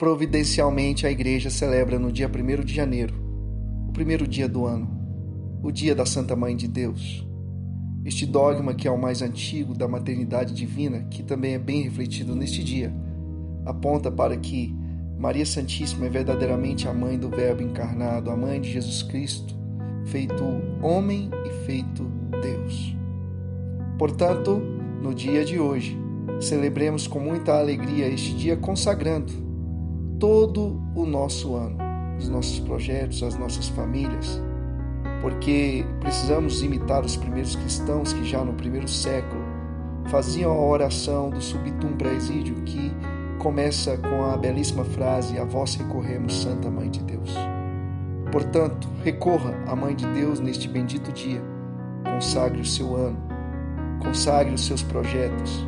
Providencialmente, a igreja celebra no dia 1 de janeiro, o primeiro dia do ano, o dia da Santa Mãe de Deus. Este dogma, que é o mais antigo da maternidade divina, que também é bem refletido neste dia, aponta para que Maria Santíssima é verdadeiramente a mãe do Verbo encarnado, a mãe de Jesus Cristo, feito homem e feito Deus. Portanto, no dia de hoje, celebremos com muita alegria este dia consagrando todo o nosso ano, os nossos projetos, as nossas famílias, porque precisamos imitar os primeiros cristãos que já no primeiro século faziam a oração do subtum presídio que começa com a belíssima frase: A vós recorremos, Santa Mãe de Deus. Portanto, recorra à Mãe de Deus neste bendito dia. Consagre o seu ano, consagre os seus projetos,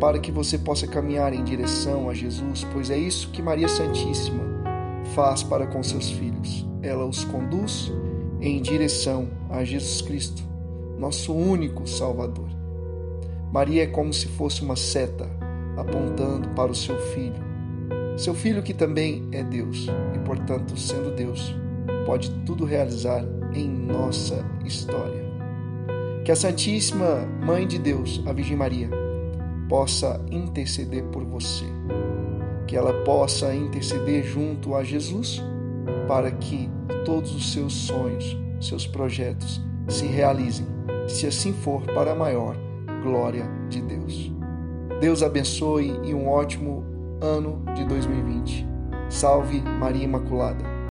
para que você possa caminhar em direção a Jesus, pois é isso que Maria Santíssima faz para com seus filhos. Ela os conduz em direção a Jesus Cristo, nosso único Salvador. Maria é como se fosse uma seta apontando para o seu filho. Seu filho que também é Deus e, portanto, sendo Deus, pode tudo realizar em nossa história. Que a Santíssima Mãe de Deus, a Virgem Maria, possa interceder por você, que ela possa interceder junto a Jesus para que todos os seus sonhos, seus projetos se realizem, se assim for para a maior glória de Deus. Deus abençoe e um ótimo ano de 2020. Salve Maria Imaculada.